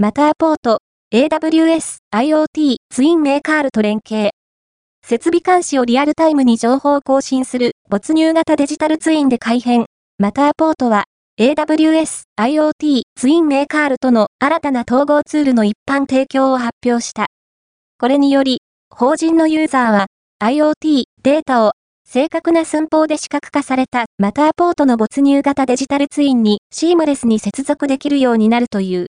マターポート、AWS、IoT、ツインメーカールと連携。設備監視をリアルタイムに情報を更新する没入型デジタルツインで改変。マターポートは AWS、IoT、ツインメーカールとの新たな統合ツールの一般提供を発表した。これにより、法人のユーザーは IoT、データを正確な寸法で視覚化されたマターポートの没入型デジタルツインにシームレスに接続できるようになるという。